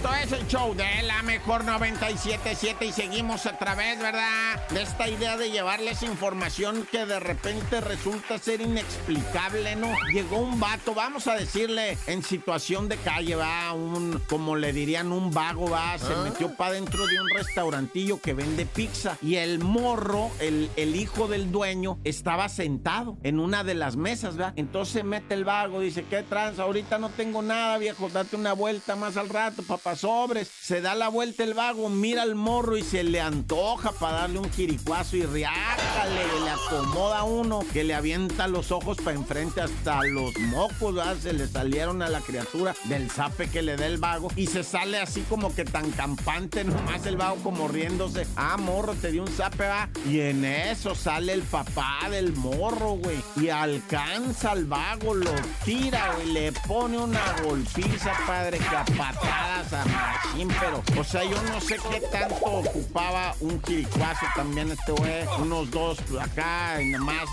Esto es el show de la mejor 977 y seguimos a través, ¿verdad? De esta idea de llevarles información que de repente resulta ser inexplicable, ¿no? Llegó un vato, vamos a decirle, en situación de calle, va, un, como le dirían, un vago, va, se metió para dentro de un restaurantillo que vende pizza y el morro, el, el hijo del dueño, estaba sentado en una de las mesas, ¿verdad? Entonces mete el vago, dice, ¿qué trans? Ahorita no tengo nada, viejo, date una vuelta más al rato, papá sobres. Se da la vuelta el vago, mira al morro y se le antoja para darle un jiricuazo y riácale, le acomoda uno que le avienta los ojos para enfrente hasta los mocos. Se le salieron a la criatura del zape que le da el vago y se sale así como que tan campante, nomás el vago como riéndose. Ah, morro, te dio un zape, va. Y en eso sale el papá del morro, güey. Y alcanza al vago, lo tira, güey, le pone una golpiza, padre, que a patadas machín, pero, o sea, yo no sé qué tanto ocupaba un jiricuazo también este güey, unos dos acá, y nada más,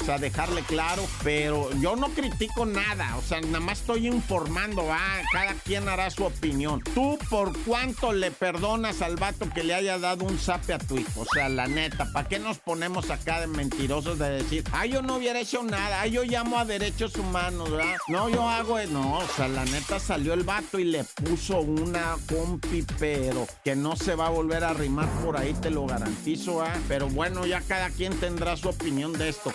o sea, dejarle claro, pero yo no critico nada, o sea, nada más estoy informando, va, cada quien hará su opinión. ¿Tú por cuánto le perdonas al vato que le haya dado un zape a tu hijo? O sea, la neta, ¿para qué nos ponemos acá de mentirosos de decir, ah, yo no hubiera hecho nada, ah, yo llamo a derechos humanos, ¿verdad? No, yo hago, no, o sea, la neta salió el vato y le puso una compi, pero que no se va a volver a arrimar por ahí, te lo garantizo, ¿ah? Pero bueno, ya cada quien tendrá su opinión de esto.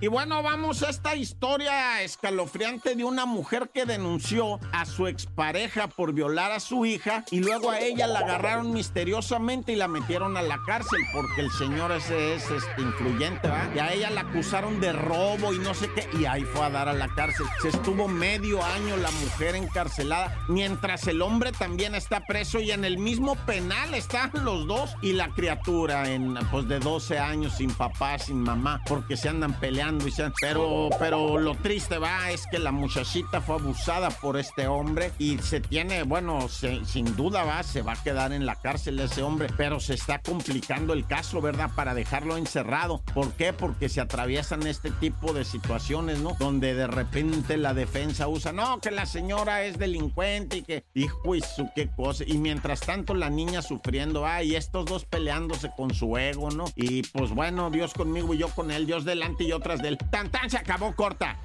Y bueno, vamos a esta historia escalofriante de una mujer que denunció a su expareja por violar a su hija y luego a ella la agarraron misteriosamente y la metieron a la cárcel porque el señor ese es este, influyente, ¿va? Y a ella la acusaron de robo y no sé qué y ahí fue a dar a la cárcel. Se estuvo medio año la mujer encarcelada mientras el hombre también está preso y en el mismo penal están los dos y la criatura en pues de 12 años sin papá, sin mamá, porque se andan peleando y se pero pero lo triste va es que la muchachita fue abusada por este hombre y se tiene, bueno, se- sin duda va, se va a quedar en la cárcel ese hombre, pero se está complicando el caso, ¿verdad? Para dejarlo encerrado. ¿Por qué? Porque se atraviesan este tipo de situaciones, ¿no? Donde de repente la defensa usa, no, que la señora es delincuente y que, hijo y su qué cosa. Y mientras tanto la niña sufriendo, ah, y estos dos peleándose con su ego, ¿no? Y pues bueno, Dios conmigo y yo con él, Dios delante y otras de él. Tan tan se acabó corta.